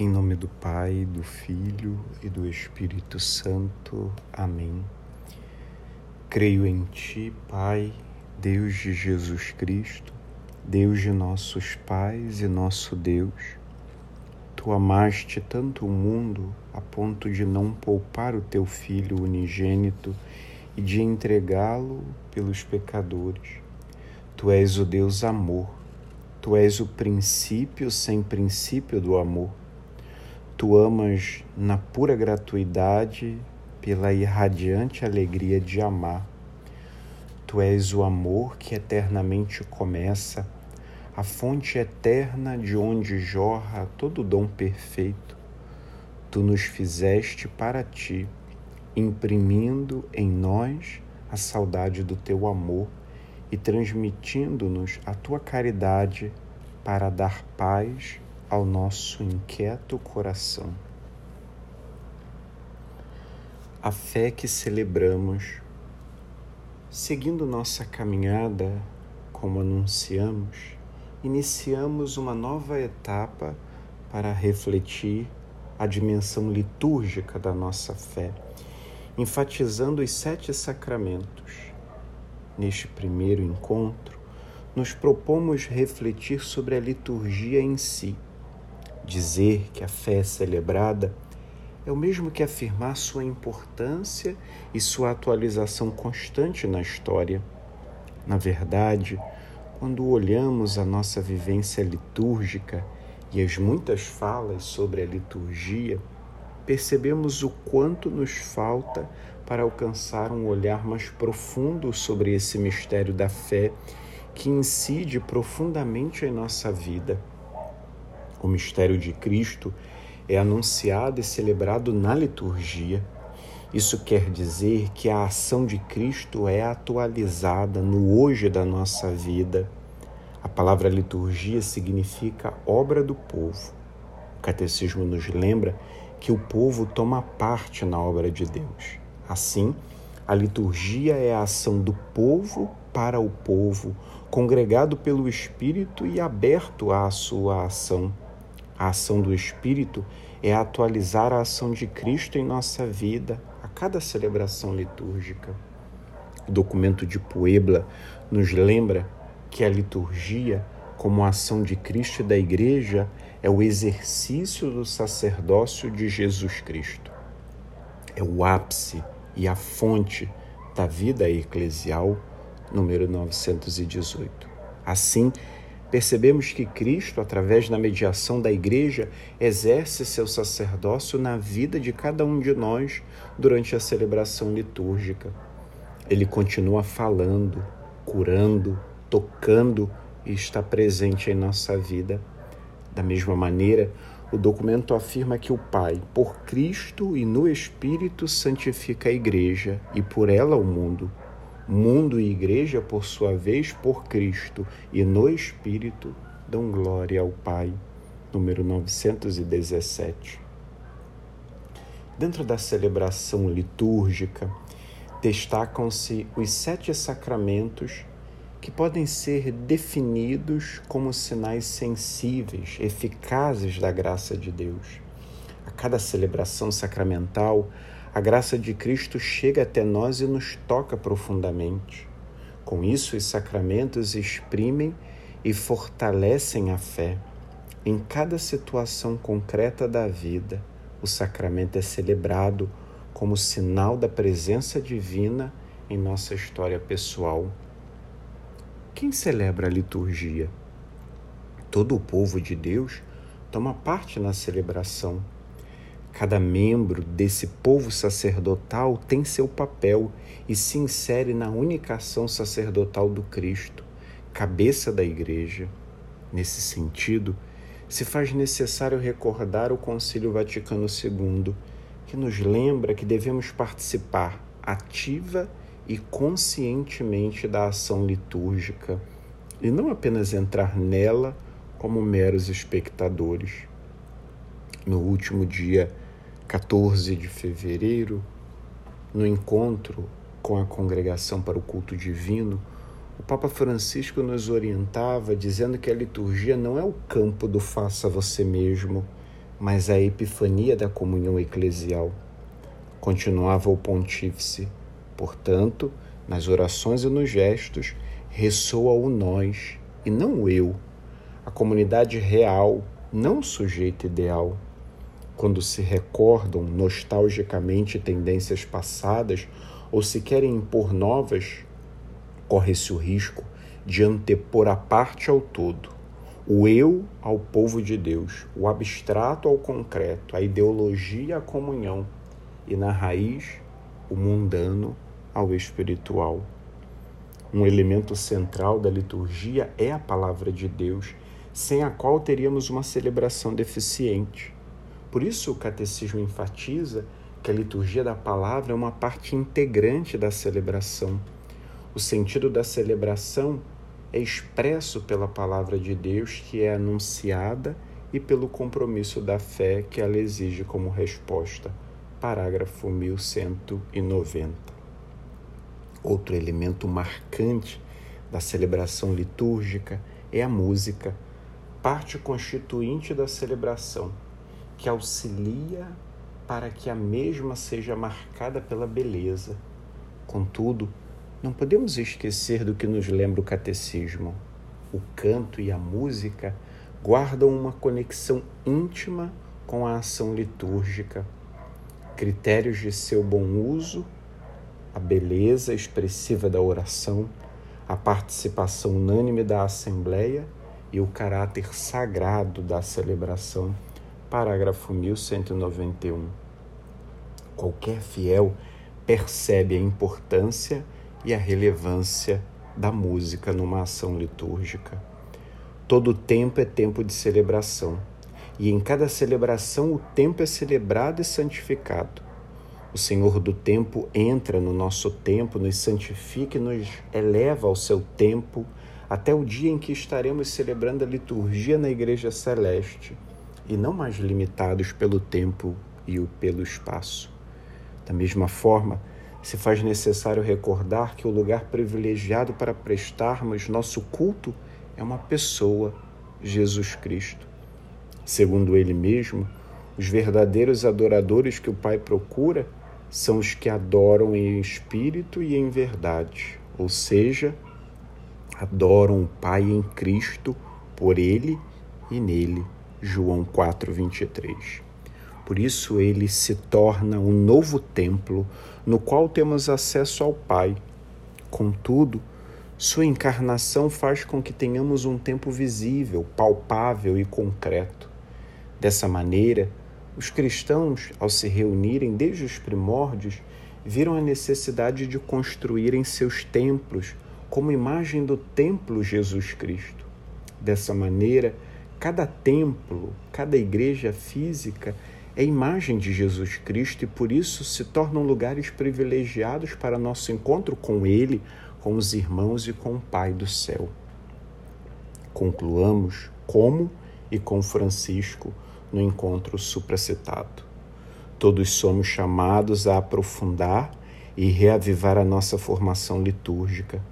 Em nome do Pai, do Filho e do Espírito Santo. Amém. Creio em Ti, Pai, Deus de Jesus Cristo, Deus de nossos pais e nosso Deus. Tu amaste tanto o mundo a ponto de não poupar o Teu Filho unigênito e de entregá-lo pelos pecadores. Tu és o Deus amor. Tu és o princípio sem princípio do amor Tu amas na pura gratuidade, pela irradiante alegria de amar. Tu és o amor que eternamente começa, a fonte eterna de onde jorra todo dom perfeito. Tu nos fizeste para ti, imprimindo em nós a saudade do teu amor e transmitindo-nos a tua caridade para dar paz ao nosso inquieto coração. A fé que celebramos, seguindo nossa caminhada, como anunciamos, iniciamos uma nova etapa para refletir a dimensão litúrgica da nossa fé, enfatizando os sete sacramentos. Neste primeiro encontro, nos propomos refletir sobre a liturgia em si Dizer que a fé é celebrada é o mesmo que afirmar sua importância e sua atualização constante na história. Na verdade, quando olhamos a nossa vivência litúrgica e as muitas falas sobre a liturgia, percebemos o quanto nos falta para alcançar um olhar mais profundo sobre esse mistério da fé que incide profundamente em nossa vida. O mistério de Cristo é anunciado e celebrado na liturgia. Isso quer dizer que a ação de Cristo é atualizada no hoje da nossa vida. A palavra liturgia significa obra do povo. O catecismo nos lembra que o povo toma parte na obra de Deus. Assim, a liturgia é a ação do povo para o povo, congregado pelo Espírito e aberto à sua ação. A ação do Espírito é atualizar a ação de Cristo em nossa vida a cada celebração litúrgica. O documento de Puebla nos lembra que a liturgia, como ação de Cristo e da Igreja, é o exercício do sacerdócio de Jesus Cristo. É o ápice e a fonte da vida eclesial, número 918. Assim, Percebemos que Cristo, através da mediação da Igreja, exerce seu sacerdócio na vida de cada um de nós durante a celebração litúrgica. Ele continua falando, curando, tocando e está presente em nossa vida. Da mesma maneira, o documento afirma que o Pai, por Cristo e no Espírito, santifica a Igreja e por ela o mundo Mundo e igreja, por sua vez, por Cristo e no Espírito, dão glória ao Pai. Número 917. Dentro da celebração litúrgica, destacam-se os sete sacramentos que podem ser definidos como sinais sensíveis, eficazes da graça de Deus. A cada celebração sacramental, a graça de Cristo chega até nós e nos toca profundamente. Com isso, os sacramentos exprimem e fortalecem a fé. Em cada situação concreta da vida, o sacramento é celebrado como sinal da presença divina em nossa história pessoal. Quem celebra a liturgia? Todo o povo de Deus toma parte na celebração Cada membro desse povo sacerdotal tem seu papel e se insere na única ação sacerdotal do Cristo, cabeça da Igreja. Nesse sentido, se faz necessário recordar o Concílio Vaticano II, que nos lembra que devemos participar ativa e conscientemente da ação litúrgica e não apenas entrar nela como meros espectadores. No último dia 14 de fevereiro, no encontro com a congregação para o culto divino, o Papa Francisco nos orientava dizendo que a liturgia não é o campo do faça você mesmo, mas a epifania da comunhão eclesial. Continuava o pontífice. Portanto, nas orações e nos gestos, ressoa o nós e não o eu, a comunidade real, não o sujeito ideal. Quando se recordam nostalgicamente tendências passadas ou se querem impor novas, corre-se o risco de antepor a parte ao todo, o eu ao povo de Deus, o abstrato ao concreto, a ideologia à comunhão e, na raiz, o mundano ao espiritual. Um elemento central da liturgia é a palavra de Deus, sem a qual teríamos uma celebração deficiente. Por isso, o catecismo enfatiza que a liturgia da palavra é uma parte integrante da celebração. O sentido da celebração é expresso pela palavra de Deus que é anunciada e pelo compromisso da fé que ela exige como resposta. Parágrafo 1190. Outro elemento marcante da celebração litúrgica é a música, parte constituinte da celebração, que auxilia para que a mesma seja marcada pela beleza. Contudo, não podemos esquecer do que nos lembra o catecismo. O canto e a música guardam uma conexão íntima com a ação litúrgica. Critérios de seu bom uso a beleza expressiva da oração, a participação unânime da Assembleia e o caráter sagrado da celebração. Parágrafo 1191. Qualquer fiel percebe a importância e a relevância da música numa ação litúrgica. Todo tempo é tempo de celebração, e em cada celebração o tempo é celebrado e santificado. O Senhor do tempo entra no nosso tempo, nos santifica e nos eleva ao seu tempo até o dia em que estaremos celebrando a liturgia na Igreja Celeste e não mais limitados pelo tempo e pelo espaço. Da mesma forma, se faz necessário recordar que o lugar privilegiado para prestarmos nosso culto é uma pessoa, Jesus Cristo. Segundo ele mesmo, os verdadeiros adoradores que o Pai procura são os que adoram em espírito e em verdade, ou seja, adoram o Pai em Cristo, por Ele e nele. João 4:23. Por isso ele se torna um novo templo no qual temos acesso ao Pai. Contudo, sua encarnação faz com que tenhamos um tempo visível, palpável e concreto. Dessa maneira, os cristãos, ao se reunirem desde os primórdios, viram a necessidade de construírem seus templos como imagem do templo Jesus Cristo. Dessa maneira, cada templo, cada igreja física é imagem de Jesus Cristo e por isso se tornam lugares privilegiados para nosso encontro com Ele, com os irmãos e com o Pai do céu. Concluamos como e com Francisco no encontro supracitado. Todos somos chamados a aprofundar e reavivar a nossa formação litúrgica,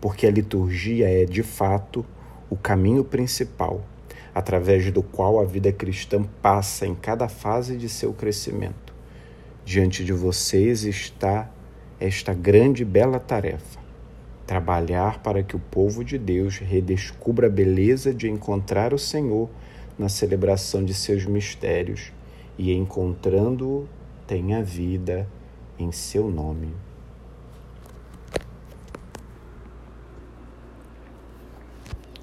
porque a liturgia é, de fato, o caminho principal através do qual a vida cristã passa em cada fase de seu crescimento. Diante de vocês está esta grande e bela tarefa: trabalhar para que o povo de Deus redescubra a beleza de encontrar o Senhor na celebração de seus mistérios e, encontrando-o, tenha vida em seu nome.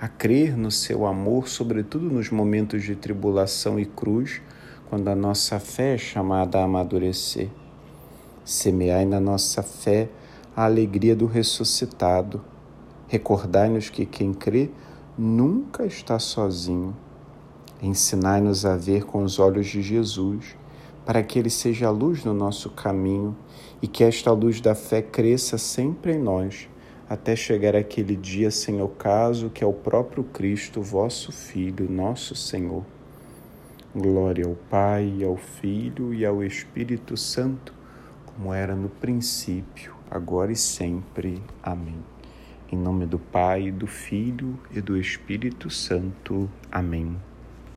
a crer no seu amor, sobretudo nos momentos de tribulação e cruz, quando a nossa fé é chamada a amadurecer. Semeai na nossa fé a alegria do ressuscitado. Recordai-nos que quem crê nunca está sozinho Ensinai-nos a ver com os olhos de Jesus, para que ele seja a luz no nosso caminho e que esta luz da fé cresça sempre em nós, até chegar aquele dia sem ocaso que é o próprio Cristo, vosso Filho, nosso Senhor. Glória ao Pai, ao Filho e ao Espírito Santo, como era no princípio, agora e sempre. Amém. Em nome do Pai, do Filho e do Espírito Santo. Amém.